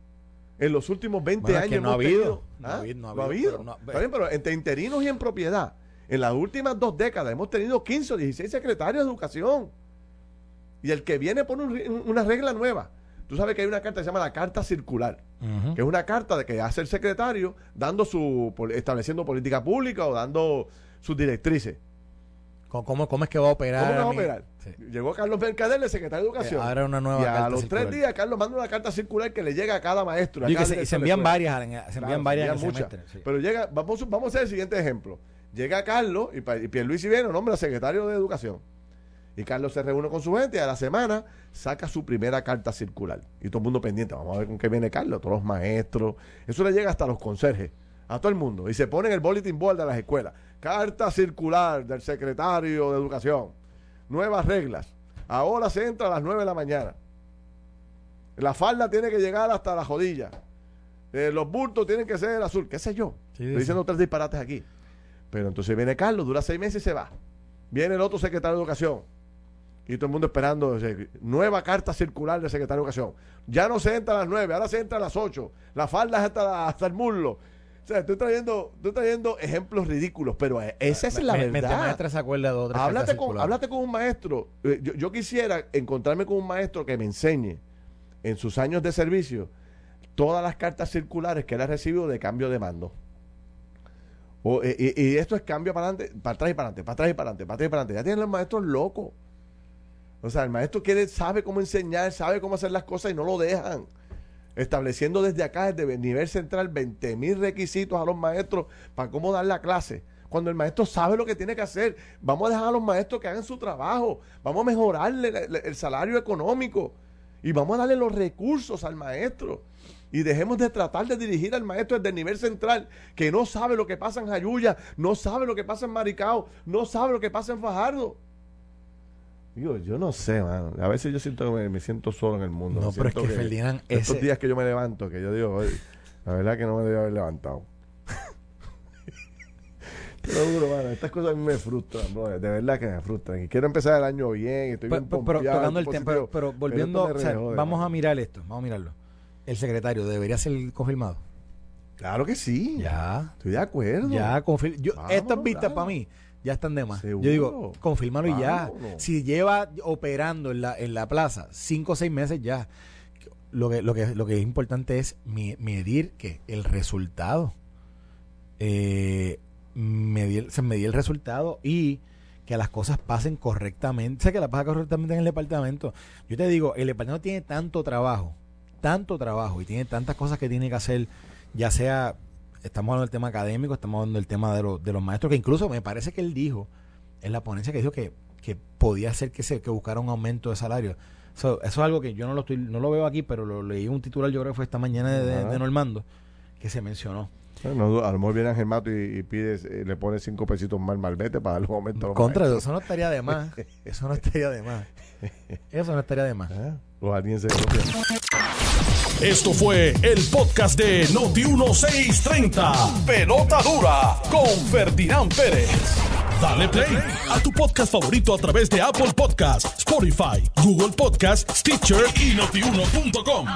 En los últimos 20 años no, ha habido, no, ha habido, no, ha habido. Pero, entre interinos y en propiedad, en las últimas dos décadas hemos tenido 15 o 16 secretarios de educación. Y el que viene pone una regla nueva. Tú sabes que hay una carta que se llama la carta circular, que es una carta de que hace el secretario dando su estableciendo política pública o dando sus directrices. ¿Cómo, ¿Cómo, es que va a operar? ¿Cómo va a operar? Llegó Carlos Mercader, el secretario de Educación. ahora una nueva y a los tres días, Carlos manda una carta circular que le llega a cada maestro. y, se, envían varias, se envían varias muchas. Pero llega, vamos, vamos a hacer el siguiente ejemplo. Llega Carlos y, y Pierluisi viene, nombra secretario de Educación. Y Carlos se reúne con su gente y a la semana saca su primera carta circular. Y todo el mundo pendiente, vamos a ver con qué viene Carlos, todos los maestros. Eso le llega hasta los conserjes, a todo el mundo. Y se pone en el bulletin board de las escuelas. Carta circular del secretario de Educación. Nuevas reglas. Ahora se entra a las 9 de la mañana. La falda tiene que llegar hasta la jodilla. Eh, los bultos tienen que ser azul. ¿Qué sé yo? Estoy diciendo tres disparates aquí. Pero entonces viene Carlos, dura seis meses y se va. Viene el otro secretario de Educación. Y todo el mundo esperando. Nueva carta circular del secretario de Educación. Ya no se entra a las 9, ahora se entra a las 8. La falda es hasta, hasta el muslo. O sea, estoy trayendo, estoy trayendo ejemplos ridículos, pero e, esa es la verdad. Me, se acuerda de otra háblate con, háblate con un maestro. Eh, yo, yo, quisiera encontrarme con un maestro que me enseñe en sus años de servicio todas las cartas circulares que él ha recibido de cambio de mando. O, eh, y, esto es cambio para adelante, para atrás y para adelante, para atrás y para adelante, para atrás y para adelante. Ya tienen los maestros locos. O sea, el maestro quiere, sabe cómo enseñar, sabe cómo hacer las cosas y no lo dejan. Estableciendo desde acá, desde el nivel central, 20 mil requisitos a los maestros para cómo dar la clase. Cuando el maestro sabe lo que tiene que hacer, vamos a dejar a los maestros que hagan su trabajo. Vamos a mejorarle el salario económico. Y vamos a darle los recursos al maestro. Y dejemos de tratar de dirigir al maestro desde el nivel central, que no sabe lo que pasa en Jayuya, no sabe lo que pasa en Maricao, no sabe lo que pasa en Fajardo. Digo, yo no sé, mano. A veces yo siento que me, siento solo en el mundo. No, pero es que, Ferdinand... Estos días que yo me levanto, que yo digo, la verdad que no me debía haber levantado. Pero duro, mano. Estas cosas a mí me frustran, bro. De verdad que me frustran. Y quiero empezar el año bien. Estoy pero, bien pero, tocando el tema, pero, volviendo, vamos a mirar esto. Vamos a mirarlo. El secretario debería ser confirmado. Claro que sí. Ya. Estoy de acuerdo. Ya, confirmado. Estas vistas para mí ya están de más. Yo digo, confirmarlo y ya. Si lleva operando en la, en la plaza cinco o seis meses ya, lo que, lo que, lo que es importante es medir que el resultado. Eh, medir, se medir el resultado y que las cosas pasen correctamente. Sé que las pasa correctamente en el departamento. Yo te digo, el departamento tiene tanto trabajo, tanto trabajo y tiene tantas cosas que tiene que hacer, ya sea estamos hablando del tema académico, estamos hablando del tema de, de los maestros, que incluso me parece que él dijo en la ponencia que dijo que, que podía ser que se que buscara un aumento de salario. eso es algo que yo no lo estoy, no lo veo aquí, pero lo leí un titular, yo creo que fue esta mañana de, Normando, que se mencionó. No, a lo mejor viene Ángel Mato y, pide, eh, le pone cinco pesitos más malvete para darle un aumento a Contra eso, eso no estaría de más. Eso no estaría de más. Eso no estaría de más. Ah, los alienses esto fue el podcast de Noti1630. Pelota dura con Ferdinand Pérez. Dale play a tu podcast favorito a través de Apple Podcasts, Spotify, Google Podcasts, Stitcher y notiuno.com.